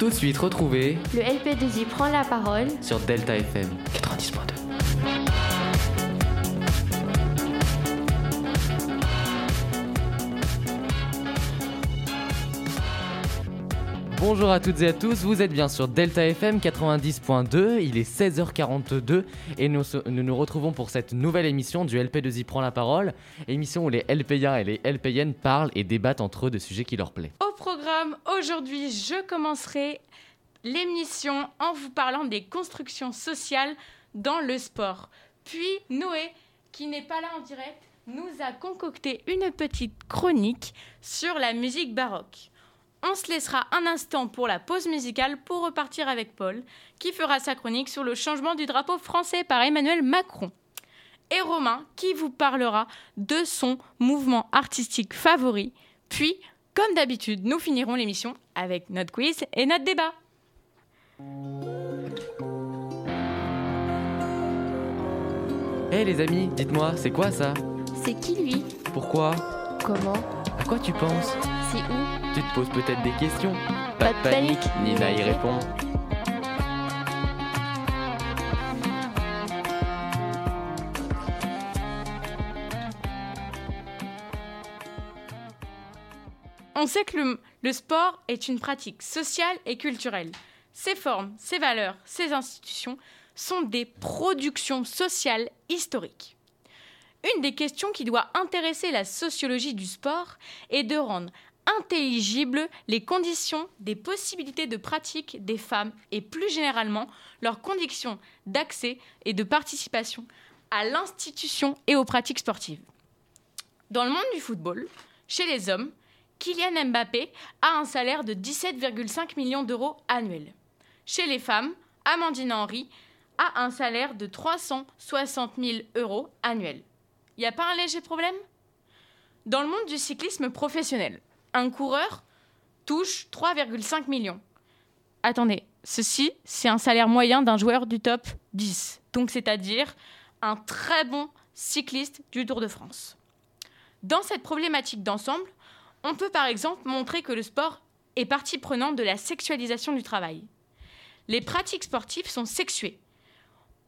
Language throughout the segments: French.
Tout de suite retrouver Le LP2I prend la parole sur Delta FM 90.2. Bonjour à toutes et à tous, vous êtes bien sur Delta FM 90.2, il est 16h42 et nous, nous retrouvons pour cette nouvelle émission du LP2I prend la parole, émission où les LPA et les LPN parlent et débattent entre eux de sujets qui leur plaisent. Au programme, aujourd'hui, je commencerai l'émission en vous parlant des constructions sociales dans le sport. Puis Noé, qui n'est pas là en direct, nous a concocté une petite chronique sur la musique baroque. On se laissera un instant pour la pause musicale pour repartir avec Paul, qui fera sa chronique sur le changement du drapeau français par Emmanuel Macron. Et Romain, qui vous parlera de son mouvement artistique favori. Puis, comme d'habitude, nous finirons l'émission avec notre quiz et notre débat. Eh les amis, dites-moi, c'est quoi ça? C'est qui lui? Pourquoi? Comment? À quoi tu penses C'est où Tu te poses peut-être des questions Pas de panique, Nina y répond. On sait que le, le sport est une pratique sociale et culturelle. Ses formes, ses valeurs, ses institutions sont des productions sociales historiques. Une des questions qui doit intéresser la sociologie du sport est de rendre intelligibles les conditions des possibilités de pratique des femmes et plus généralement leurs conditions d'accès et de participation à l'institution et aux pratiques sportives. Dans le monde du football, chez les hommes, Kylian Mbappé a un salaire de 17,5 millions d'euros annuels. Chez les femmes, Amandine Henry a un salaire de 360 000 euros annuels. Il n'y a pas un léger problème? Dans le monde du cyclisme professionnel, un coureur touche 3,5 millions. Attendez, ceci, c'est un salaire moyen d'un joueur du top 10, donc c'est-à-dire un très bon cycliste du Tour de France. Dans cette problématique d'ensemble, on peut par exemple montrer que le sport est partie prenante de la sexualisation du travail. Les pratiques sportives sont sexuées.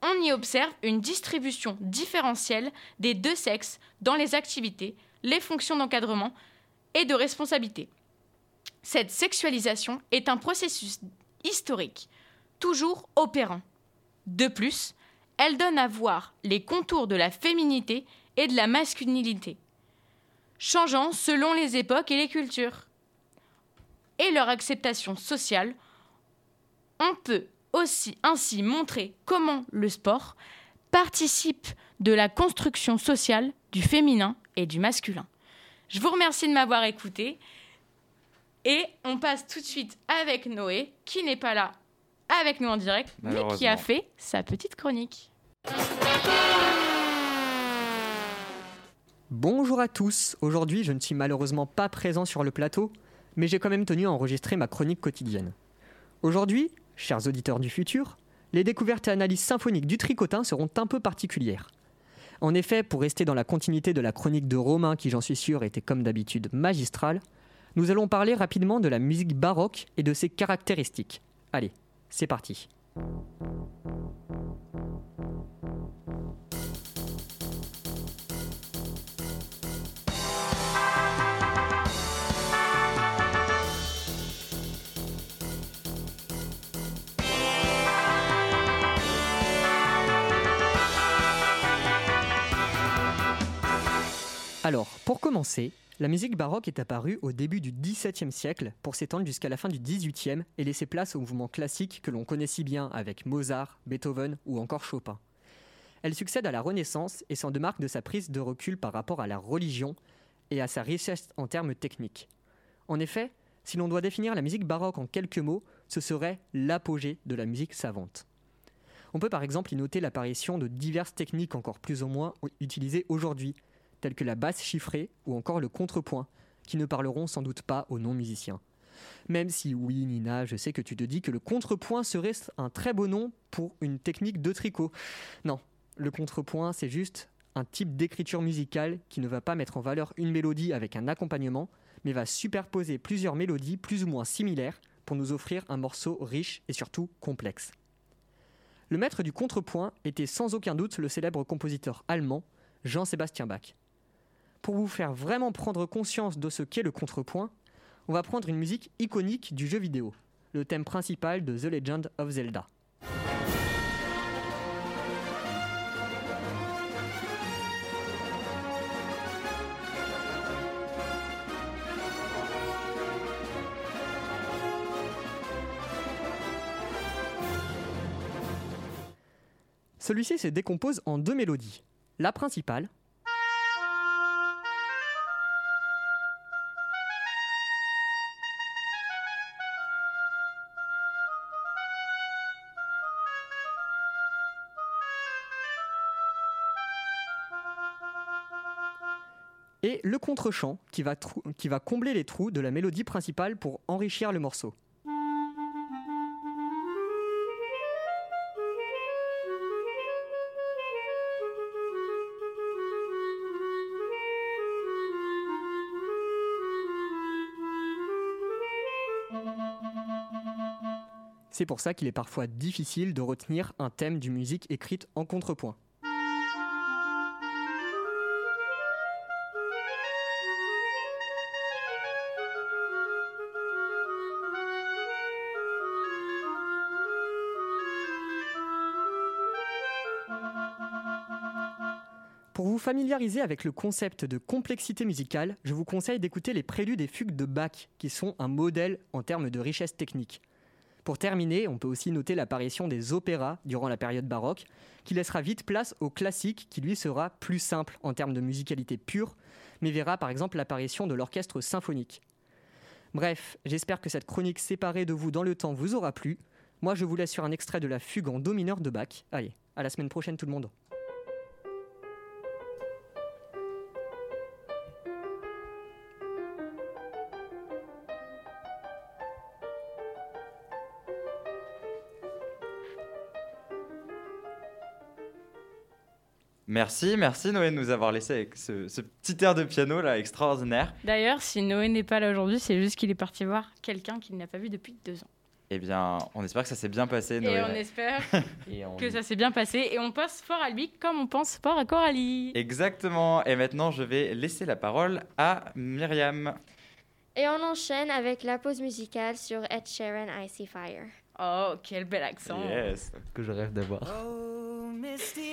On y observe une distribution différentielle des deux sexes dans les activités, les fonctions d'encadrement et de responsabilité. Cette sexualisation est un processus historique, toujours opérant. De plus, elle donne à voir les contours de la féminité et de la masculinité changeant selon les époques et les cultures. Et leur acceptation sociale, on peut aussi ainsi montrer comment le sport participe de la construction sociale du féminin et du masculin. Je vous remercie de m'avoir écouté et on passe tout de suite avec Noé qui n'est pas là avec nous en direct mais qui a fait sa petite chronique. Bonjour à tous, aujourd'hui je ne suis malheureusement pas présent sur le plateau, mais j'ai quand même tenu à enregistrer ma chronique quotidienne. Aujourd'hui, chers auditeurs du futur, les découvertes et analyses symphoniques du tricotin seront un peu particulières. En effet, pour rester dans la continuité de la chronique de Romain, qui j'en suis sûr était comme d'habitude magistrale, nous allons parler rapidement de la musique baroque et de ses caractéristiques. Allez, c'est parti. Alors, pour commencer, la musique baroque est apparue au début du XVIIe siècle pour s'étendre jusqu'à la fin du XVIIIe et laisser place au mouvement classique que l'on connaît si bien avec Mozart, Beethoven ou encore Chopin. Elle succède à la Renaissance et s'en démarque de sa prise de recul par rapport à la religion et à sa richesse en termes techniques. En effet, si l'on doit définir la musique baroque en quelques mots, ce serait l'apogée de la musique savante. On peut par exemple y noter l'apparition de diverses techniques encore plus ou moins utilisées aujourd'hui, telles que la basse chiffrée ou encore le contrepoint, qui ne parleront sans doute pas aux non-musiciens. Même si oui, Nina, je sais que tu te dis que le contrepoint serait un très beau nom pour une technique de tricot. Non, le contrepoint, c'est juste un type d'écriture musicale qui ne va pas mettre en valeur une mélodie avec un accompagnement, mais va superposer plusieurs mélodies plus ou moins similaires pour nous offrir un morceau riche et surtout complexe. Le maître du contrepoint était sans aucun doute le célèbre compositeur allemand Jean-Sébastien Bach. Pour vous faire vraiment prendre conscience de ce qu'est le contrepoint, on va prendre une musique iconique du jeu vidéo, le thème principal de The Legend of Zelda. Celui-ci se décompose en deux mélodies. La principale, le contre-champ qui va, combler les trous de la mélodie principale pour enrichir le morceau. C'est pour ça qu'il est parfois difficile de retenir un thème d'une musique écrite en contrepoint. Familiariser avec le concept de complexité musicale, je vous conseille d'écouter les préludes et fugues de Bach, qui sont un modèle en termes de richesse technique. Pour terminer, on peut aussi noter l'apparition des opéras durant la période baroque, qui laissera vite place au classique, qui lui sera plus simple en termes de musicalité pure, mais verra par exemple l'apparition de l'orchestre symphonique. Bref, j'espère que cette chronique séparée de vous dans le temps vous aura plu. Moi, je vous laisse sur un extrait de la fugue en do mineur de Bach. Allez, à la semaine prochaine tout le monde. Merci, merci Noé de nous avoir laissé avec ce, ce petit air de piano là extraordinaire. D'ailleurs, si Noé n'est pas là aujourd'hui, c'est juste qu'il est parti voir quelqu'un qu'il n'a pas vu depuis deux ans. Eh bien, on espère que ça s'est bien passé Et Noé. on espère Et on- que ça s'est bien passé. Et on pense fort à lui comme on pense fort à Coralie. Exactement. Et maintenant, je vais laisser la parole à Myriam. Et on enchaîne avec la pause musicale sur Ed Sheeran Icy Fire. Oh, quel bel accent. Yes. que je rêve d'avoir. Oh, misty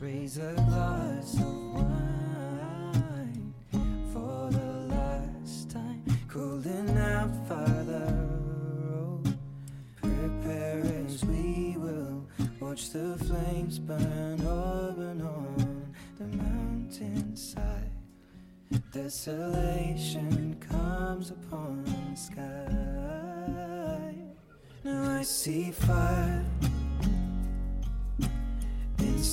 Raise a glass of wine for the last time. Calling out, Father, oh, prepare as we will watch the flames burn up and on the mountainside. Desolation comes upon the sky. Now I see fire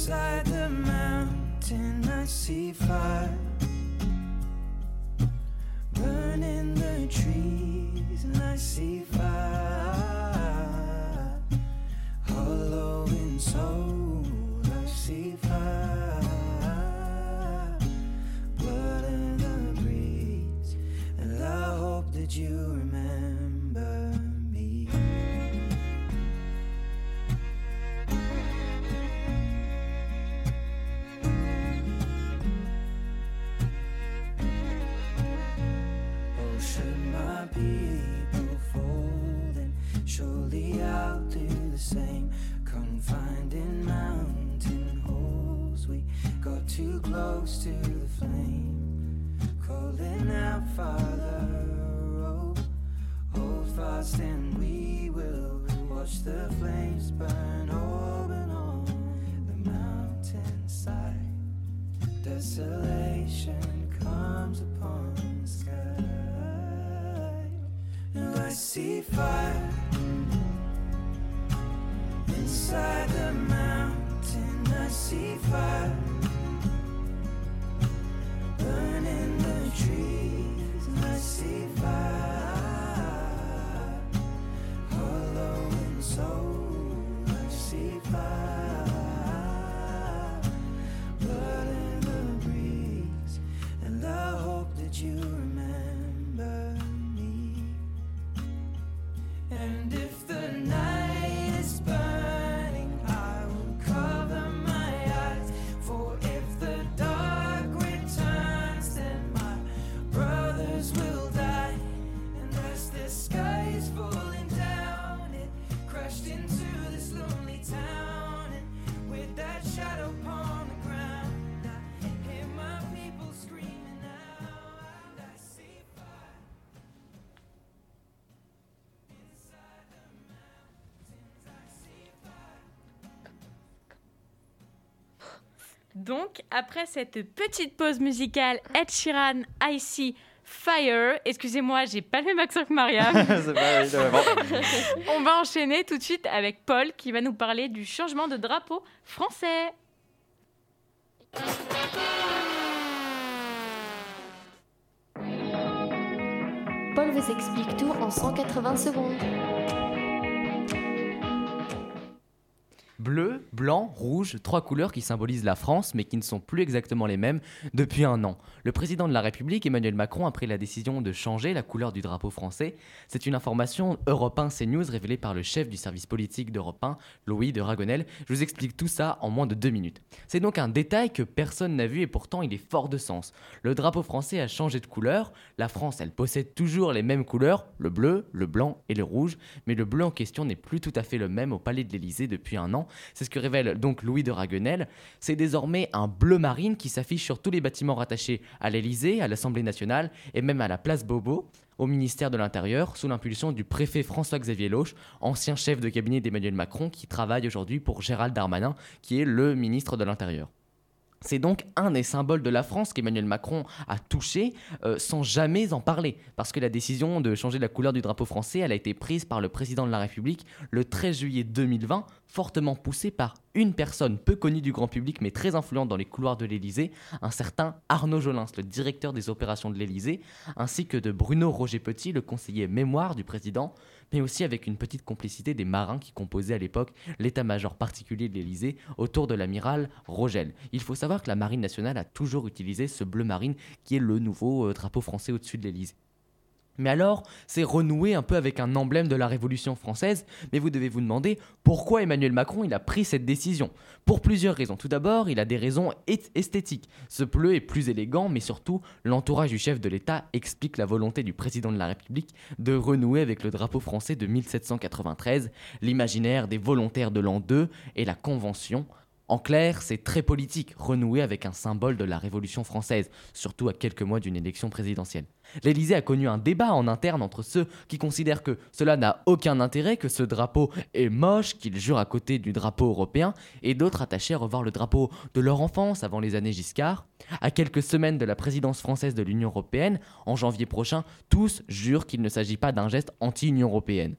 Inside the mountain, I see fire burning the trees, and I see fire hollowing soul. I see fire, blood in the breeze, and I hope that you. Donc, après cette petite pause musicale, Ed Sheeran, I See Fire. Excusez-moi, j'ai pas le même accent que Maria. C'est pas évident. On va enchaîner tout de suite avec Paul qui va nous parler du changement de drapeau français. Paul vous explique tout en 180 secondes. Bleu, blanc, rouge, trois couleurs qui symbolisent la France mais qui ne sont plus exactement les mêmes depuis un an. Le président de la République, Emmanuel Macron, a pris la décision de changer la couleur du drapeau français. C'est une information Europe 1 CNews révélée par le chef du service politique d'Europe 1, Louis de Ragonel. Je vous explique tout ça en moins de deux minutes. C'est donc un détail que personne n'a vu et pourtant il est fort de sens. Le drapeau français a changé de couleur. La France, elle possède toujours les mêmes couleurs, le bleu, le blanc et le rouge, mais le bleu en question n'est plus tout à fait le même au palais de l'Élysée depuis un an. C'est ce que révèle donc Louis de Raguenel. C'est désormais un bleu marine qui s'affiche sur tous les bâtiments rattachés à l'Élysée, à l'Assemblée nationale et même à la place Beaubeau au ministère de l'Intérieur, sous l'impulsion du préfet François-Xavier Loche, ancien chef de cabinet d'Emmanuel Macron, qui travaille aujourd'hui pour Gérald Darmanin, qui est le ministre de l'Intérieur. C'est donc un des symboles de la France qu'Emmanuel Macron a touché euh, sans jamais en parler. Parce que la décision de changer la couleur du drapeau français, a été prise par le président de la République le 13 juillet 2020, fortement poussée par une personne peu connue du grand public mais très influente dans les couloirs de l'Élysée, un certain Arnaud Jolins, le directeur des opérations de l'Élysée, ainsi que de Bruno Roger Petit, le conseiller mémoire du président, mais aussi avec une petite complicité des marins qui composaient à l'époque l'état-major particulier de l'Élysée autour de l'amiral Rogel. Il faut savoir que la marine nationale a toujours utilisé ce bleu marine qui est le nouveau euh, drapeau français au-dessus de l'Élysée. Mais alors, c'est renoué un peu avec un emblème de la Révolution française, mais vous devez vous demander pourquoi Emmanuel Macron a pris cette décision. Pour plusieurs raisons. Tout d'abord, il a des raisons est- esthétiques. Ce bleu est plus élégant, mais surtout, l'entourage du chef de l'État explique la volonté du président de la République de renouer avec le drapeau français de 1793, l'imaginaire des volontaires de l'an 2 et la Convention. En clair, c'est très politique, renouer avec un symbole de la Révolution française, surtout à quelques mois d'une élection présidentielle. L'Élysée a connu un débat en interne entre ceux qui considèrent que cela n'a aucun intérêt, que ce drapeau est moche, qu'il jure à côté du drapeau européen, et d'autres attachés à revoir le drapeau de leur enfance avant les années Giscard. À quelques semaines de la présidence française de l'Union européenne, en janvier prochain, tous jurent qu'il ne s'agit pas d'un geste anti-Union européenne.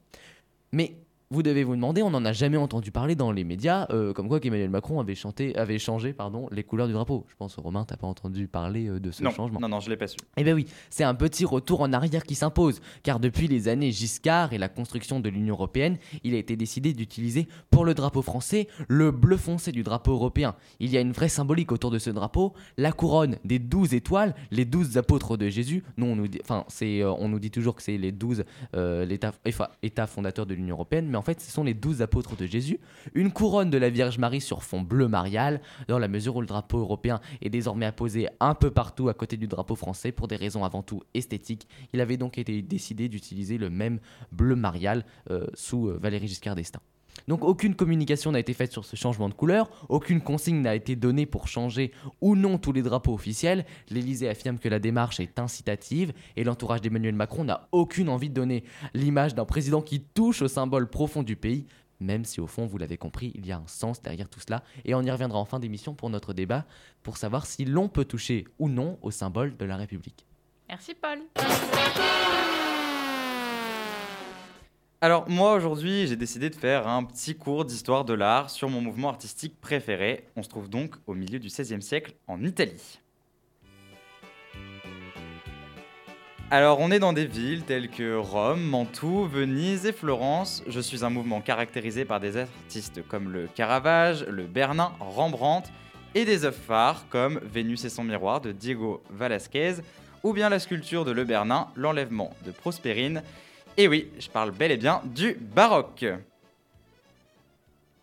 Mais vous devez vous demander, on n'en a jamais entendu parler dans les médias, euh, comme quoi qu'Emmanuel Macron avait, chanté, avait changé pardon, les couleurs du drapeau. Je pense, Romain, t'as pas entendu parler euh, de ce Non, changement. non, non, je l'ai pas su. Eh bien oui, c'est un petit retour en arrière qui s'impose, car depuis les années Giscard et la construction de l'Union européenne, il a été décidé d'utiliser pour le drapeau français le bleu foncé du drapeau européen. Il y a une vraie symbolique autour de ce drapeau, la couronne des douze étoiles, les douze apôtres de Jésus. Nous, on nous dit, enfin, c'est, euh, on nous dit toujours que c'est les douze enfin, États fondateurs de l'Union européenne, mais en fait, ce sont les douze apôtres de Jésus. Une couronne de la Vierge Marie sur fond bleu marial, dans la mesure où le drapeau européen est désormais apposé un peu partout à côté du drapeau français pour des raisons avant tout esthétiques. Il avait donc été décidé d'utiliser le même bleu marial euh, sous euh, Valéry Giscard d'Estaing. Donc aucune communication n'a été faite sur ce changement de couleur, aucune consigne n'a été donnée pour changer ou non tous les drapeaux officiels. L'Élysée affirme que la démarche est incitative et l'entourage d'Emmanuel Macron n'a aucune envie de donner l'image d'un président qui touche au symbole profond du pays, même si au fond, vous l'avez compris, il y a un sens derrière tout cela. Et on y reviendra en fin d'émission pour notre débat, pour savoir si l'on peut toucher ou non au symbole de la République. Merci Paul. Alors moi aujourd'hui j'ai décidé de faire un petit cours d'histoire de l'art sur mon mouvement artistique préféré. On se trouve donc au milieu du XVIe siècle en Italie. Alors on est dans des villes telles que Rome, Mantoue, Venise et Florence. Je suis un mouvement caractérisé par des artistes comme le Caravage, le Bernin, Rembrandt et des œuvres phares comme Vénus et son miroir de Diego Velázquez ou bien la sculpture de Le Bernin, l'enlèvement de Prospérine et oui, je parle bel et bien du baroque.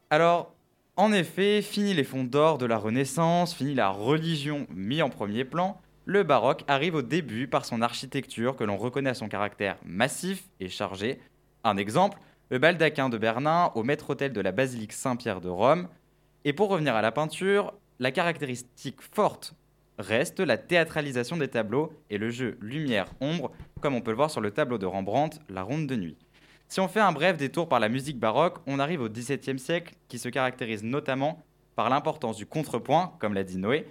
Alors, en effet, fini les fonds d'or de la Renaissance, fini la religion mis en premier plan, le baroque arrive au début par son architecture que l'on reconnaît à son caractère massif et chargé. Un exemple, le baldaquin de Bernin au maître-autel de la basilique Saint-Pierre de Rome. Et pour revenir à la peinture, la caractéristique forte reste la théâtralisation des tableaux et le jeu lumière-ombre, comme on peut le voir sur le tableau de Rembrandt, La Ronde de Nuit. Si on fait un bref détour par la musique baroque, on arrive au XVIIe siècle, qui se caractérise notamment par l'importance du contrepoint, comme l'a dit Noé,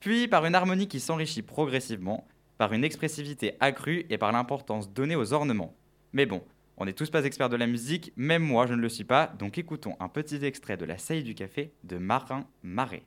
puis par une harmonie qui s'enrichit progressivement, par une expressivité accrue et par l'importance donnée aux ornements. Mais bon, on n'est tous pas experts de la musique, même moi je ne le suis pas, donc écoutons un petit extrait de La Saillie du Café de Marin Marais.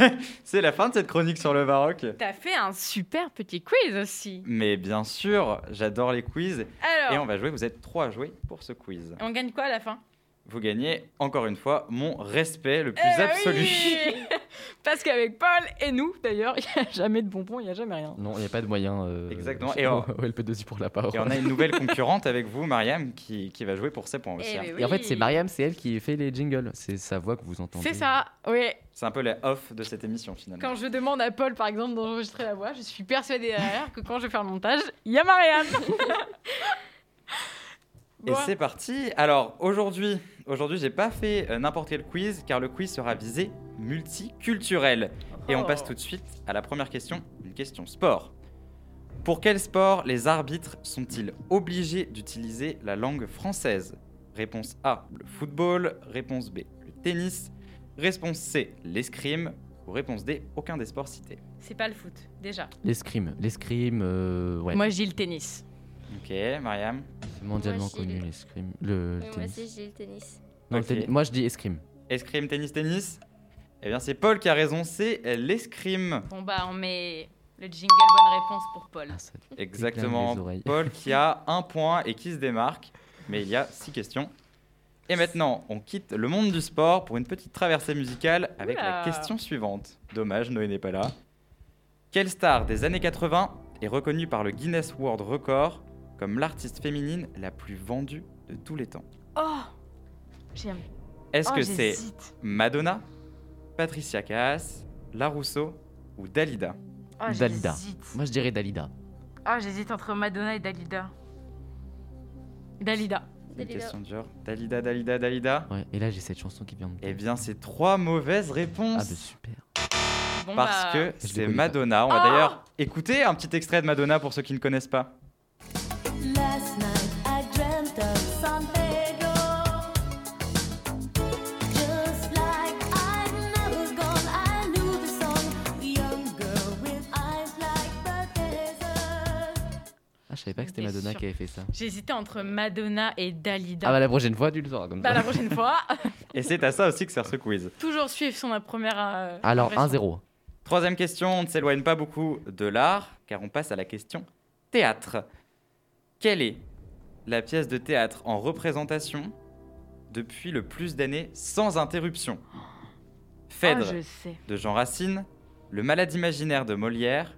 c'est la fin de cette chronique sur le baroque. T'as fait un super petit quiz aussi. Mais bien sûr, j'adore les quiz. Alors, Et on va jouer, vous êtes trois à jouer pour ce quiz. on gagne quoi à la fin? Vous gagnez, encore une fois, mon respect le plus Eh absolu. oui Parce qu'avec Paul et nous, d'ailleurs, il n'y a jamais de bonbons, il n'y a jamais rien. Non, il n'y a pas de moyen. euh, Exactement. Et au, on- au LP2I pour la parole. Et on a une nouvelle concurrente avec vous, Mariam, qui, qui va jouer pour ses points aussi. Eh hein. Et en fait, c'est Mariam, c'est elle qui fait les jingles. C'est sa voix que vous entendez. C'est ça, oui. C'est un peu la off de cette émission finalement. Quand je demande à Paul, par exemple, d'enregistrer la voix, je suis persuadée derrière que quand je vais faire le montage, il y a Marianne. Et Bon. c'est parti. Alors aujourd'hui, aujourd'hui, j'ai pas fait euh, n'importe quel quiz car le quiz sera visé multiculturel. Et on Oh. passe tout de suite à la première question, une question sport. Pour quel sport les arbitres sont-ils obligés d'utiliser la langue française? Réponse A, le football. Réponse B, le tennis. Réponse C, l'escrime. Ou réponse D, aucun des sports cités. C'est pas le foot, déjà. L'escrime. L'escrime, euh, ouais. Moi, je dis le tennis. Ok, Mariam. C'est mondialement Moi, je dis connu le- l'escrime. Le, le Et moi aussi, j'ai le tennis. Non, le Ok. tennis- Moi, je dis escrime. Escrime, tennis, tennis Eh bien, c'est Paul qui a raison, c'est l'escrime. Bon, bah, on met le jingle bonne réponse pour Paul. Ah, Exactement. Paul qui a un point et qui se démarque. Mais il y a six questions. Et maintenant, on quitte le monde du sport pour une petite traversée musicale avec la question suivante. Dommage, Noé n'est pas là. Quelle star des années 80 est reconnue par le Guinness World Record comme l'artiste féminine la plus vendue de tous les temps Oh J'aime. Est-ce Oh, que c'est. Madonna, Patricia Caas, La Rousseau ou Dalida? Oh, Dalida. Moi, je dirais Dalida. Oh, j'hésite entre Madonna et Dalida. Dalida. Une Dalida. question dure. Dalida, Dalida, Dalida? Ouais. Et là, j'ai cette chanson qui vient de. Eh bien, c'est trois mauvaises Ah, réponses. bah super. Bon, parce bah, que c'est Madonna. On va Oh d'ailleurs écouter un petit extrait de Madonna pour ceux qui ne connaissent pas. Je savais pas que c'était Madonna sûr. qui avait fait ça. J'hésitais entre Madonna et Dalida. Ah, bah la prochaine fois, tu le sauras comme Bah, ça. la prochaine fois, Et c'est à ça aussi que sert ce quiz. toujours suivre son première. euh, Alors, impression. 1-0. Troisième question, on ne s'éloigne pas beaucoup de l'art, car on passe à la question théâtre. Quelle est la pièce de théâtre en représentation depuis le plus d'années sans interruption? Phèdre Oh, je sais. de Jean Racine, Le Malade imaginaire de Molière,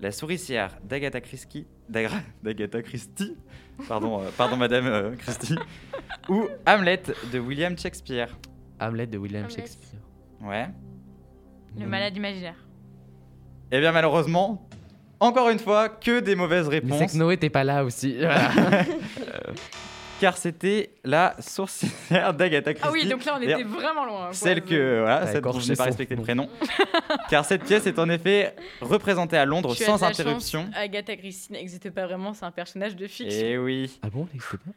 La souricière d'Agatha Christie d'Agra- d'Agatha Christie, pardon, euh, pardon Madame euh, Christie, ou Hamlet de William Shakespeare Hamlet de William Hamlet. Shakespeare. Ouais. Le malade imaginaire. Eh bien malheureusement, encore une fois, que des mauvaises Mais c'est réponses, que Noé t'es pas là aussi. Voilà. car c'était la sourcière d'Agatha Christie. Ah oui, donc là on était D'ailleurs, vraiment loin. quoi. Celle que, voilà, T'as celle dont je n'ai pas son respecté le nom. prénom. car cette pièce est en effet représentée à Londres sans interruption. Agatha Christie n'existe pas vraiment, c'est un personnage de fiction. Et oui. ah bon, c'est pas?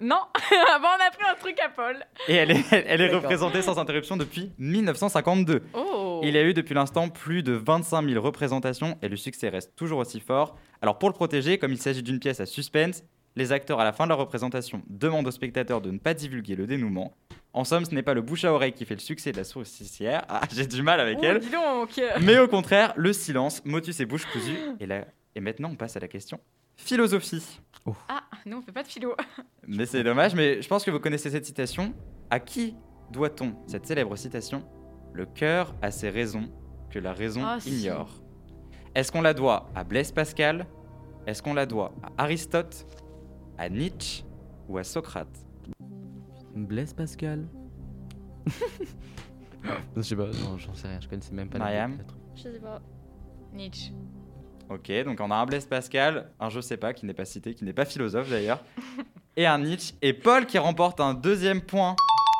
Non, avant on a pris un truc à Paul. Et elle est, elle est D'accord. représentée sans interruption depuis 1952. Oh. Il y a eu depuis l'instant plus de 25 000 représentations et le succès reste toujours aussi fort. Alors pour le protéger, comme il s'agit d'une pièce à suspense, les acteurs à la fin de leur représentation demandent aux spectateurs de ne pas divulguer le dénouement. En somme, ce n'est pas le bouche à oreille qui fait le succès de la sourcière. Ah, j'ai du mal avec Oh, elle. dis donc. Mais au contraire, le silence, motus et bouche cousue. Et, là, et maintenant, on passe à la question philosophie. Ah, nous on fait pas de philo. Mais c'est dommage, mais je pense que vous connaissez cette citation. À qui doit-on cette célèbre citation Le cœur a ses raisons que la raison Ah, si. ignore? Est-ce qu'on la doit à Blaise Pascal? Est-ce qu'on la doit à Aristote À Nietzsche Ou à Socrate? Blaise Pascal Je sais pas, non, j'en sais rien, je connaissais même pas Mariam. Je sais pas. Nietzsche. Ok, donc on a un Blaise Pascal, un je sais pas, qui n'est pas cité, qui n'est pas philosophe d'ailleurs, et un Nietzsche, et Paul qui remporte un deuxième point,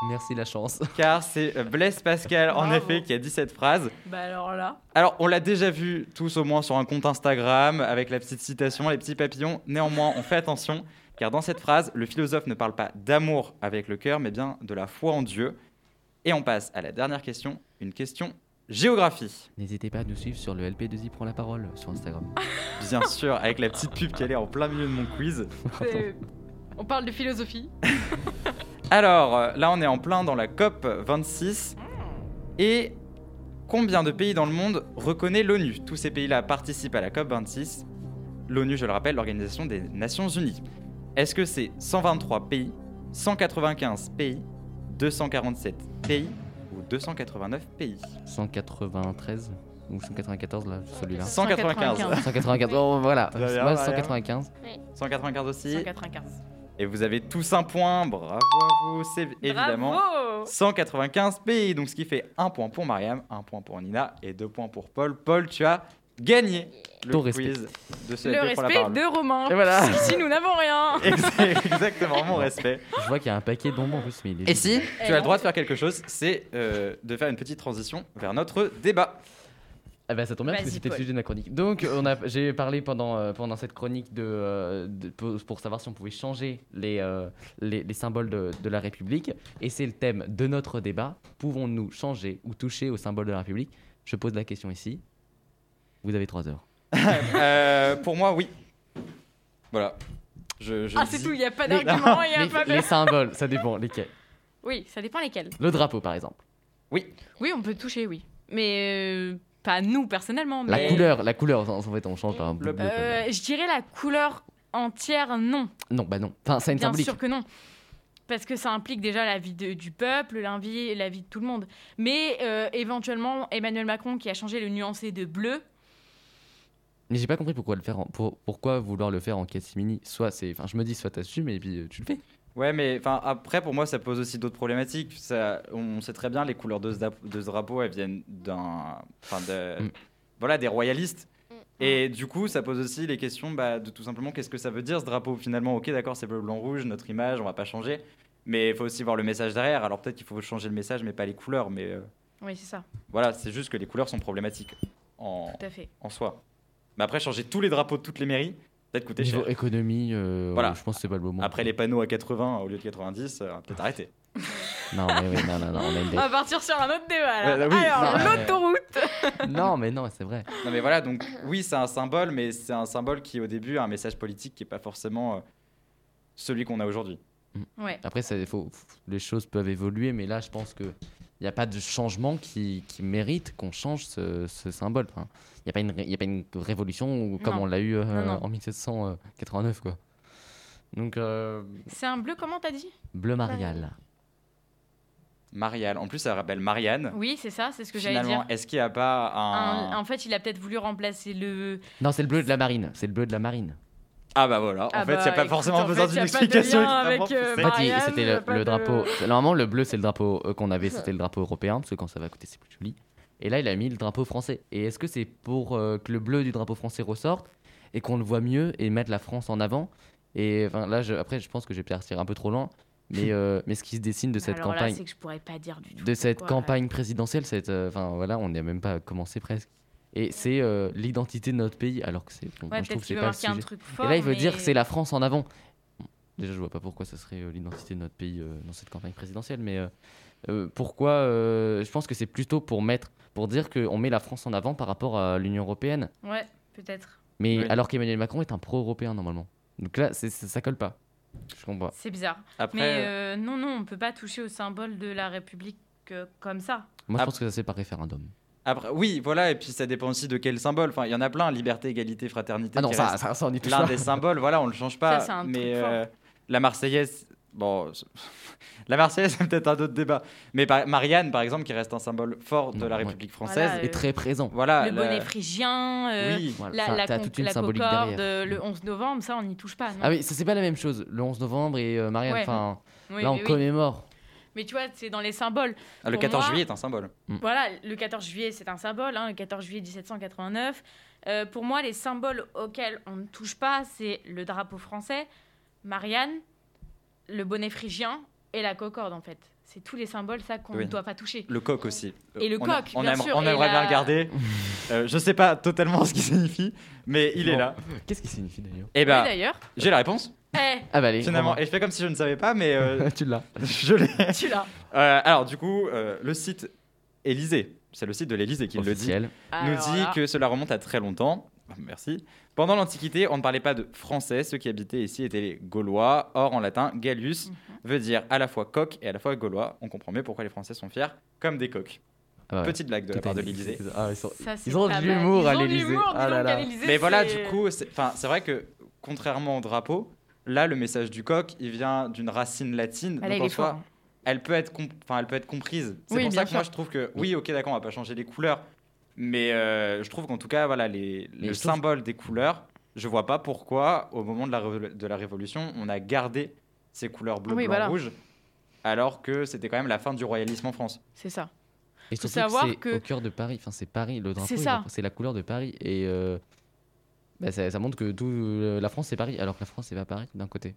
Merci la chance. car c'est Blaise Pascal en Bravo. effet qui a dit cette phrase. Bah alors là. Alors, on l'a déjà vu tous au moins sur un compte Instagram avec la petite citation, les petits papillons. Néanmoins, on fait attention, car dans cette phrase, le philosophe ne parle pas d'amour avec le cœur, mais bien de la foi en Dieu. Et on passe à la dernière question, une question géographie. N'hésitez pas à nous suivre sur le LP2I prend la parole sur Instagram. Bien sûr, avec la petite pub qui est en plein milieu de mon quiz. c'est- On parle de philosophie. Alors, euh, là, on est en plein dans la COP 26. Et combien de pays dans le monde reconnaît l'ONU? Tous ces pays-là participent à la COP 26. L'ONU, je le rappelle, l'Organisation des Nations Unies. Est-ce que c'est 123 pays, 195 pays, 247 pays ou 289 pays 193 ou 194 là, celui-là. 195. 195, oh voilà, Très bien, Moi, Mariam. 195. 195 aussi. 195. Et vous avez tous un point. Bravo à vous. C'est évidemment Bravo 195 pays. Donc ce qui fait un point pour Mariam, un point pour Nina et deux points pour Paul. Paul, tu as gagné le Ton quiz de ce Le LP pour la respect parole. de Romain. Et voilà. Ici, nous n'avons rien. Ex- Exactement, mon respect. Je vois qu'il y a un paquet de bonbons en plus, mais il est Et si tu as le droit de faire quelque chose, c'est euh, de faire une petite transition vers notre débat. Ah bah ça tombe bien parce que Vas-y, c'était le Paul. sujet de ma chronique. Donc on a, j'ai parlé pendant, euh, pendant cette chronique de, euh, de- pour, pour savoir si on pouvait changer les, euh, les, les symboles de, de la République. Et c'est le thème de notre débat. Pouvons-nous changer ou toucher au symbole de la République? Je pose la question ici. Vous avez trois heures. Euh, pour moi, oui. Voilà. Je, je Ah, c'est dis. tout, il n'y a pas d'argument, il n'y a les, pas de. les symboles, ça dépend. Lesquels Oui, ça dépend lesquels. Le drapeau par exemple. Oui, on peut toucher, oui. Mais euh, pas nous personnellement. La couleur, la couleur, en fait on change par un bleu. Le- bleu, comme Euh, je dirais la couleur entière, non. ça. Non, bah non. Enfin, c'est une Bien symbolique. sûr que non. Parce que ça implique déjà la vie de- du peuple, la vie, la vie de tout le monde. Mais euh, éventuellement, Emmanuel Macron qui a changé le nuancé de bleu. Mais j'ai pas compris pourquoi le faire en- pour- pourquoi vouloir le faire en catimini. Soit c'est enfin je me dis soit t'assumes et puis euh, tu le fais. Ouais, mais enfin après pour moi ça pose aussi d'autres problématiques. Ça, on sait très bien les couleurs de ce, dap- de ce drapeau elles viennent d'un, enfin de, Mm. voilà des royalistes. Mm. Et du coup ça pose aussi les questions bah, de tout simplement qu'est-ce que ça veut dire ce drapeau? Finalement. Ok d'accord c'est bleu blanc rouge notre image on va pas changer, mais il faut aussi voir le message derrière. Alors peut-être qu'il faut changer le message mais pas les couleurs. Mais euh, Oui, c'est ça, voilà c'est juste que les couleurs sont problématiques en, tout à fait. en soi. Mais après changer tous les drapeaux de toutes les mairies peut-être coûter Niveau cher. économie, euh, Voilà. je pense que c'est pas le moment. Après les panneaux à 80 au lieu de 90 euh, peut-être arrêter. Non mais oui, non non non, on a une On va partir sur un autre débat là. Ouais, bah oui. Alors, Non, l'autoroute. Non mais non, c'est vrai. Non mais voilà, donc oui, c'est un symbole, mais c'est un symbole qui au début a un message politique qui n'est pas forcément euh, celui qu'on a aujourd'hui. Ouais. Après ça, faut, les choses peuvent évoluer mais là je pense que n'y a pas de changement qui, qui mérite qu'on change ce, ce symbole. Enfin, il n'y a, pas une ré- y a pas une révolution ou- comme Non. on l'a eu euh, Non, non. en 1789 quoi. Donc euh, C'est un bleu, comment t'as dit? Bleu marial. Marianne, en plus ça rappelle Marianne. Oui, c'est ça, c'est ce que j'allais Finalement, dire. est-ce qu'il n'y a pas un... Un- en fait, il a peut-être voulu remplacer le. Non, c'est le bleu de la marine. C'est le bleu de la marine. Ah bah voilà, en Ah fait, il bah, n'y a pas forcément en besoin d'une explication. avec, euh. En Marianne, c'était le, pas le de- drapeau. Normalement, le bleu, c'est le drapeau euh, qu'on avait, c'était le drapeau européen, parce que quand ça va à côté, c'est plus joli. Et là, il a mis le drapeau français. Et est-ce que c'est pour euh, que le bleu du drapeau français ressorte et qu'on le voit mieux et mettre la France en avant? Et là, je- après, je pense que j'ai peut-être un peu trop loin. Mais, euh, mais ce qui se dessine de cette Alors là, campagne, c'est que je pourrais pas dire du tout. de cette campagne présidentielle, cette, euh, enfin voilà, on n'a même pas commencé presque. Et c'est euh, l'identité de notre pays, alors que c'est. bon, moi, Ouais, je trouve que c'est pas le marquer un sujet. truc fort. Et là, il veut mais- dire c'est la France en avant. Déjà, je vois pas pourquoi ça serait euh, l'identité de notre pays euh, dans cette campagne présidentielle, mais euh, euh, pourquoi euh, Je pense que c'est plutôt pour mettre, pour dire qu'on met la France en avant par rapport à l'Union européenne. Ouais, peut-être. Mais Oui. alors qu'Emmanuel Macron est un pro-européen normalement. Donc là, c'est- ça, ça colle pas. Je comprends. pas. C'est bizarre. Après, Mais euh, non, non, on peut pas toucher au symbole de la République euh, comme ça. Moi, je pense que ça c'est par référendum. Après, oui, voilà, et puis ça dépend aussi de quel symbole. Enfin, il y en a plein, liberté, égalité, fraternité. Ah non, ça, ça, ça, on y touche l'un des symboles, voilà, on le change pas. Ça, c'est un mais truc fort. euh, la Marseillaise, bon, la Marseillaise, c'est peut-être un autre débat. Mais par- Marianne, par exemple, qui reste un symbole fort de Non, la ouais. République française. Voilà, est très présent. Voilà. le la- bonnet phrygien, euh, Oui. Voilà. la, la, t'as con- toute une la symbolique concorde, derrière. euh, le 11 novembre, ça, on n'y touche pas. Non? Ah oui, ça c'est pas la même chose. Le 11 novembre et euh, Marianne, Ouais. enfin, Oui, là on oui. commémore. Mais tu vois, c'est dans les symboles. Ah, le Pour 14 moi- juillet est un symbole. Voilà, le 14 juillet, c'est un symbole, hein, le 14 juillet 1789. Euh, pour moi, les symboles auxquels on ne touche pas, c'est le drapeau français, Marianne, le bonnet phrygien et la concorde, en fait. C'est tous les symboles, ça, qu'on Oui. ne doit pas toucher. Le coq aussi. Et le On coq, on, bien sûr, on aimerait bien la- le garder. Euh, je sais pas totalement ce qu'il signifie, mais il est là. Qu'est-ce qui signifie d'ailleurs? Oui, bah, d'ailleurs. j'ai la réponse, Eh, Ah bah allez, finalement. Et je fais comme si je ne savais pas, mais euh, tu l'as. je l'ai. tu l'as. Euh, alors, du coup, euh, le site Élysée, c'est le site de l'Élysée qui le dit, Officiel. nous Alors dit là, que cela remonte à très longtemps. Merci. Pendant l'Antiquité, on ne parlait pas de français. Ceux qui habitaient ici étaient les Gaulois. Or, en latin, Gallus Mhm. veut dire à la fois coq et à la fois Gaulois. On comprend mieux pourquoi les Français sont fiers comme des coqs. Ah ouais. Petite blague de la part de l'Élysée. Ah, ils, sont- ça, c'est ils ont pas de mal. l'humour à Ils ont de l'Élysée. l'humour, dis Ah là donc, là. à l'Élysée, Mais voilà, c'est- du coup, c'est enfin, c'est vrai que contrairement au drapeau, là, le message du coq, il vient d'une racine latine. Ah, là, donc en soi, hein. elle peut être, enfin, elle peut être comprise. C'est Oui, pour ça que moi je trouve que oui, ok, d'accord, on va pas changer les couleurs, mais euh, je trouve qu'en tout cas, voilà, les, le trouve- symbole des couleurs, je vois pas pourquoi, au moment de la, de la Révolution, on a gardé ces couleurs bleu, Oui, blanc, voilà. rouge, alors que c'était quand même la fin du royalisme en France. C'est ça. Et Faut surtout savoir que au cœur de Paris. Enfin, c'est Paris. Le drapeau, c'est la couleur de Paris. Et euh, bah, ça, ça montre que tout, euh, la France, c'est Paris. Alors que la France, c'est pas Paris d'un côté.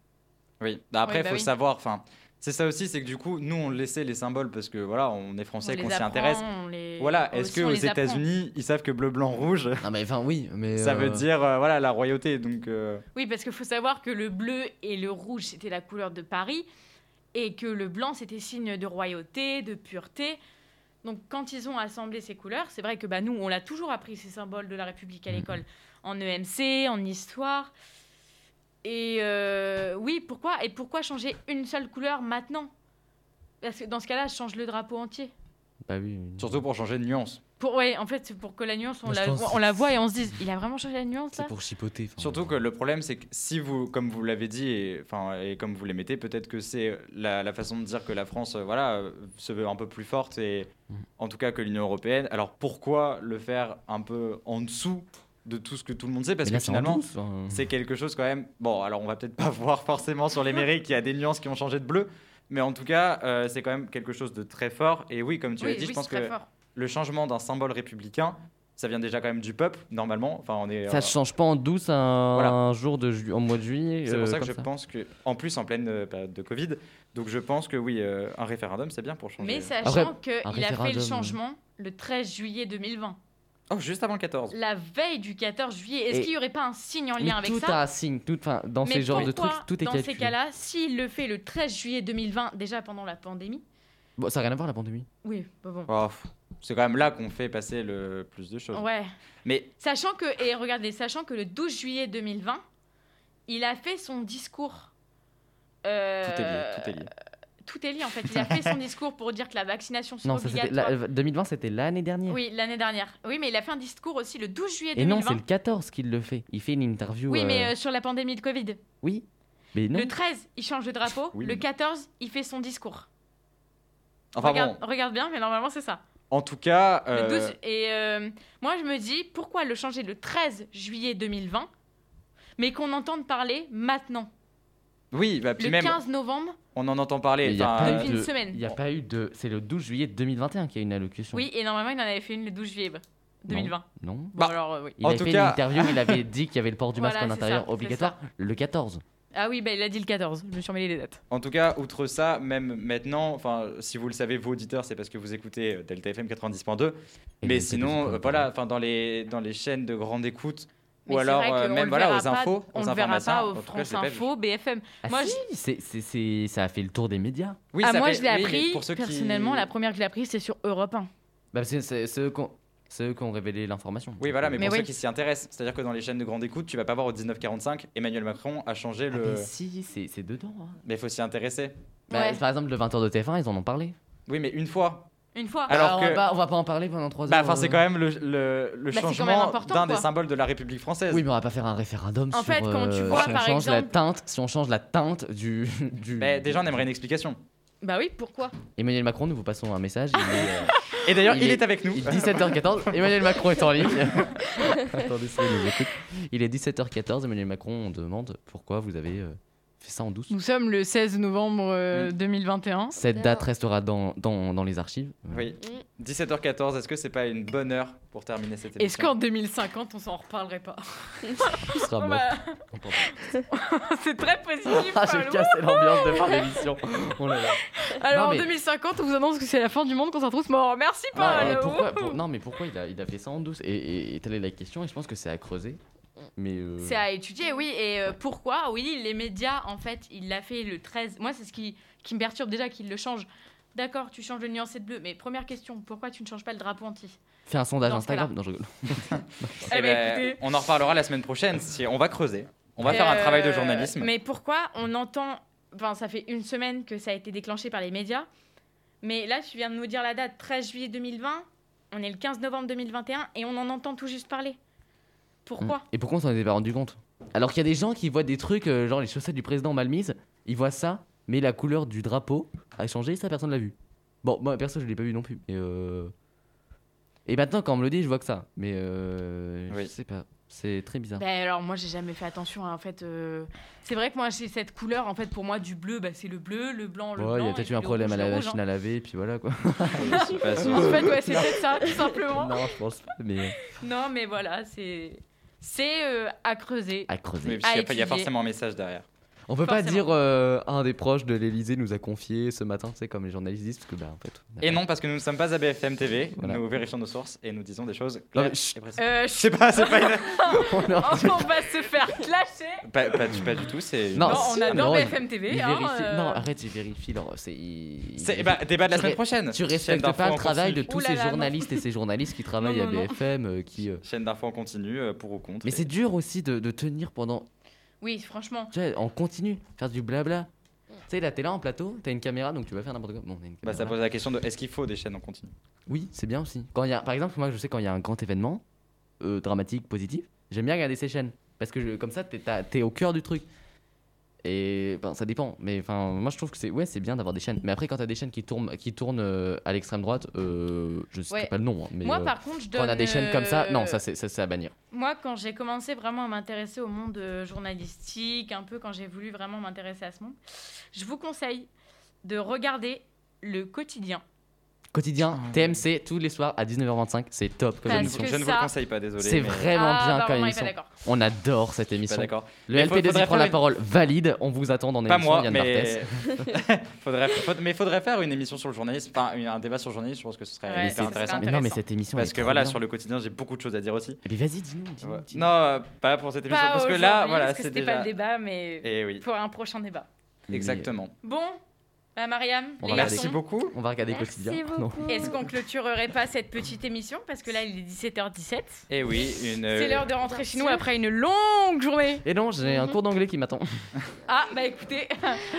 Oui. Bah, après, il Oui, bah faut oui. savoir, enfin, c'est ça aussi, c'est que du coup, nous, on laissait les symboles parce que voilà, on est français, les qu'on s'y intéresse. on les- Voilà, est-ce que aux. États-Unis, ils savent que bleu, blanc, rouge, Ah, mais enfin, oui. Mais, ça veut euh, dire euh, voilà la royauté, donc. euh, Oui, parce qu'il faut savoir que le bleu et le rouge, c'était la couleur de Paris, et que le blanc, c'était signe de royauté, de pureté. Donc, quand ils ont assemblé ces couleurs, c'est vrai que bah, nous, on l'a toujours appris, ces symboles de la République à Mhm. l'école, en EMC, en histoire. Et euh, oui, pourquoi Et pourquoi changer une seule couleur maintenant? Parce que dans ce cas-là, je change le drapeau entier. Bah oui. Surtout pour changer de nuance. Pour, ouais, en fait, c'est pour que la nuance, on, Moi, la, pense voit- que on la voit et on se dise, il a vraiment changé la nuance C'est là? pour chipoter. Surtout que le problème, c'est que si vous, comme vous l'avez dit, et, enfin, et comme vous les mettez, peut-être que c'est la, la façon de dire que la France, euh, voilà, euh, se veut un peu plus forte et, Mm. en tout cas, que l'Union européenne. Alors pourquoi le faire un peu en dessous de tout ce que tout le monde sait Parce là, que finalement, hein. c'est quelque chose quand même. Bon, alors on va peut-être pas voir forcément sur les mairies qu'il y a des nuances qui ont changé de bleu, mais en tout cas, euh, c'est quand même quelque chose de très fort. Et oui, comme tu Oui, l'as dit, oui, je pense que fort. le changement d'un symbole républicain, ça vient déjà quand même du peuple normalement. Enfin, on est. Ça euh, se change pas en douce un, Voilà. un jour de ju- en mois de juillet. C'est euh, pour ça que je pense que, en plus en pleine euh, période de Covid, donc je pense que oui, euh, un référendum c'est bien pour changer. Mais sachant qu'il a fait le changement le 13 juillet 2020. Oh, juste avant le 14. La veille du 14 juillet, est-ce Et- qu'il n'y aurait pas un signe en lien avec tout ça a un signe. Tout, enfin, dans Mais ces genres de pourquoi, trucs, tout est dans calculé. ces cas-là, s'il le fait le 13 juillet 2020, déjà pendant la pandémie, Bon, ça n'a rien à voir la pandémie. oui, bah bon. Oh, pff, c'est quand même là qu'on fait passer le plus de choses. Ouais. Mais Sachant que, et regardez, sachant que le 12 juillet 2020, il a fait son discours. euh, tout est lié, tout est lié. Tout est lié, en fait. Il a fait son discours pour dire que la vaccination serait Non, ça, c'était obligatoire. la- euh, 2020, c'était l'année dernière. Oui, l'année dernière. Oui, mais il a fait un discours aussi le 12 juillet Et non, 2020. c'est le 14 qu'il le fait. Il fait une interview. Oui, mais euh, euh, sur la pandémie de Covid. Oui. Mais non. Le 13, il change de drapeau. Oui, le mais- 14, il fait son discours. Enfin regarde, bon, regarde bien, mais normalement, c'est ça. en tout cas, Le euh, 12 et euh, moi, je me dis, pourquoi le changer le 13 juillet 2020 mais qu'on entende parler maintenant? Oui, bah, puis Le même, 15 novembre, on en entend parler. Il n'y a, pas depuis eu une de- semaine. il y a pas eu de. C'est le 12 juillet 2021 qu'il y a une allocution. oui, et normalement, il en avait fait une le 12 juillet 2020. Non. Bon, Bah, alors, euh, oui. Il En avait tout fait cas- une interview, il avait dit qu'il y avait le port du masque Voilà, en intérieur ça, obligatoire le 14. Ah oui, bah, il a dit le 14, je me suis emmêlé les dates. En tout cas, outre ça, même maintenant, enfin, si vous le savez, vous auditeurs, c'est parce que vous écoutez euh, Delta FM 90.2. Et Mais sinon, P2J, euh, voilà, enfin, dans les dans les chaînes de grande écoute Mais ou alors vrai euh, même voilà aux pas- infos, On aux le verra informations. pas au En tout cas, France je vu. Info, BFM. Ah Moi, si, c'est- c'est- c'est- ça a fait le tour des médias. Oui, ah, ça moi, fait- je l'ai appris, pour ceux qui- personnellement, la première que je l'ai appris, c'est sur Europe 1. Bah, c'est c'est- c'est eux qui ont- c'est eux qui ont révélé l'information. Oui, voilà, mais, Mais pour oui. ceux qui s'y intéressent, c'est-à-dire que dans les chaînes de grande écoute, tu vas pas voir au 1945, Emmanuel Macron a changé Ah, le. mais si, c'est c'est dedans. hein. Mais il faut s'y intéresser. Bah, Ouais. Par exemple, le 20h de TF1, ils en ont parlé. Oui, mais une fois. Une fois. Alors on, va que- pas, on va pas en parler pendant 3 Bah, heures. enfin, c'est euh. quand même le, le, le Bah, c'est quand même changement important, d'un des quoi. symboles de la République française. Oui, mais on va pas faire un référendum En sur fait, quand tu euh, vois, si on par change la exemple- teinte, si on change la teinte du, du Mais déjà, on aimerait une explication. Bah oui, pourquoi? Emmanuel Macron, nous vous passons un message. Il est, euh, Et d'ailleurs, Il il, est- est avec nous. il est 17h14. Emmanuel Macron est en ligne. Attendez, ça, il nous écoute. Il est 17h14. Emmanuel Macron, on demande pourquoi vous avez euh, fait ça en douce. Nous sommes le 16 novembre euh, 2021. Cette date restera dans, dans, dans les archives. Oui. 17h14, est-ce que c'est pas une bonne heure pour terminer cette émission Est-ce qu'en 2050, on s'en reparlerait pas Il sera mort. bah, C'est très positif. Ah, j'ai cassé l'ambiance de fin d'émission. Oh. Alors Non, en mais- 2050, on vous annonce que c'est la fin du monde, qu'on s'en tous morts. Merci Non, Paul. pourquoi, pour- non, mais pourquoi il a, il a fait ça en douce et, et, et telle est la question, et je pense que c'est à creuser. Mais euh, C'est à étudier, oui. Et euh, pourquoi? Oui, les médias, en fait, il l'a fait le 13. Moi, c'est ce qui, qui me perturbe déjà qu'il le change. D'accord, tu changes le nuancé de bleu, mais première question, pourquoi tu ne changes pas le drapeau anti? Fais un sondage Dans Instagram. Non, je rigole. Eh Eh ben, ben. On en reparlera la semaine prochaine. Si on va creuser. On va faire un Euh, travail de journalisme. Mais pourquoi on entend. Enfin, ça fait une semaine que ça a été déclenché par les médias. Mais là, tu viens de nous dire la date 13 juillet 2020. On est le 15 novembre 2021 et on en entend tout juste parler. Pourquoi Et pourquoi on s'en était pas rendu compte Alors qu'il y a des gens qui voient des trucs, euh, genre les chaussettes du président mal mises, ils voient ça, mais la couleur du drapeau a changé, ça personne l'a vu. Bon, moi perso je l'ai pas vu non plus. Et, euh... et maintenant quand on me le dit, je vois que ça. Mais euh... Oui. je sais pas, c'est très bizarre. Ben alors moi j'ai jamais fait attention hein, en fait euh, c'est vrai que moi j'ai cette couleur en fait pour moi du bleu bah, c'est le bleu le blanc le Ouais, blanc il y a peut-être eu un problème rouge, à la machine hein. à laver, et puis voilà quoi. En fait ouais c'est peut-être ça tout simplement non, je pense pas, mais non mais voilà c'est c'est euh, à creuser à creuser. Il y a forcément un message derrière. On peut pas dire euh, un des proches de l'Elysée nous a confié ce matin, tu sais, comme les journalistes disent, parce que bah en fait. Et non, parce que nous ne sommes pas à BFM TV. Voilà. Nous vérifions nos sources et nous disons des choses Non, claires mais chut. et précises. euh, Je sais pas, c'est pas, une- on va se faire clasher pas, pas du, pas du tout. C'est Non, non, on adore BFM TV il hein, vérifie- euh, Non, arrête, il vérifie. leur- c'est- il- C'est bah, débat de la semaine prochaine. Tu respectes pas le travail de tous là ces là, journalistes et ces journalistes qui travaillent Non, à non. BFM, euh, qui. Chaîne d'infos en continu, pour ou contre. Mais c'est dur aussi de tenir pendant. Oui franchement Tu vois, en continu, faire du blabla. Tu sais, là, t'es là en plateau, t'as une caméra, donc tu vas faire n'importe quoi. Bon, on a une Bah, ça pose la question de est-ce qu'il faut des chaînes en continu? Oui, c'est bien aussi. Quand il y a, par exemple, moi, je sais quand il y a un grand événement, euh, dramatique, positif, j'aime bien regarder ces chaînes. Parce que je- comme ça, t'es, t'as- t'es au cœur du truc. Et ben, ça dépend. Mais enfin, moi, je trouve que c'est, ouais, c'est bien d'avoir des chaînes. Mais après, quand t'as des chaînes qui tournent, qui tournent euh, à l'extrême droite, euh, je sais Ouais. pas le nom. hein, mais moi euh, par contre je quand on a des chaînes comme ça, non, ça, c'est, ça, c'est à bannir. Moi, quand j'ai commencé vraiment à m'intéresser au monde euh, journalistique, un peu quand j'ai voulu vraiment m'intéresser à ce monde, je vous conseille de regarder le quotidien. Quotidien, Ah. TMC, tous les soirs à 19h25, c'est top comme Parce émission. que Je ne vous ça- le conseille pas, désolé. C'est mais- vraiment Ah, bien bah, comme on n'est pas émission. d'accord. On adore cette Je suis pas émission. d'accord. Le Mais LP2I faudrait prend faire la une- parole valide. On vous attend dans Pas l'émission. moi, Yann mais Barthès. faudrait, mais faudrait faire une émission sur le journalisme, enfin une- un débat sur le journalisme. Je pense que ce serait Ouais, hyper c'est- c'est intéressant. Mais non, mais cette émission. Parce elle est que voilà, sur le quotidien, j'ai beaucoup de choses à dire aussi. Mais vas-y, dis-nous. dis-nous, Ouais. dis-nous. Non, euh, pas pour cette émission, Pas parce que là, aujourd'hui, voilà, parce que c'est c'était déjà. pas le débat, mais Et oui, pour un prochain débat. Mais exactement. Bon, bah Mariam, On les va garçons, Merci beaucoup. On va regarder Merci quotidien. Est-ce qu'on clôturerait pas cette petite émission Parce que là, il est 17h17. Et oui, une. euh, C'est l'heure de rentrer chez nous après une longue journée. Et non, j'ai un Mhm. cours d'anglais qui m'attend. Ah, bah écoutez,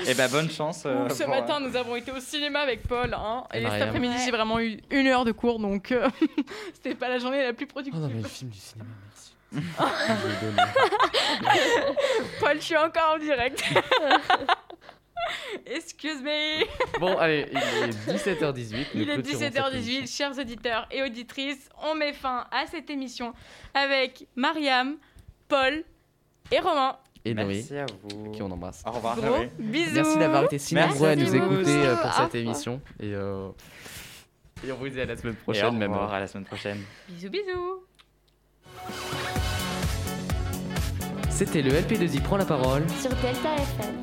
Et ben bonne chance. euh, ce pour, matin, nous avons été au cinéma avec Paul. Hein, Et et cet après-midi, j'ai vraiment eu une heure de cours, donc euh, c'était pas la journée la plus Oh productive. non, mais le film du cinéma, merci. Paul, je suis encore en direct. Excuse me. bon, allez, il est 17h18. nous Il est clôturons cette 17h18, émission. chers auditeurs et auditrices. On met fin à cette émission avec Mariam, Paul et Romain. Et Noé, Merci à vous. qui on embrasse. Au revoir, Gros bisous. Merci d'avoir été si nombreux à nous écouter euh, pour cette revoir. émission. Et, euh, et on vous dit à la semaine Et au prochaine, même. revoir, à la semaine prochaine. Bisous, bisous. C'était le LP2I prend la parole. Sur Delta FM.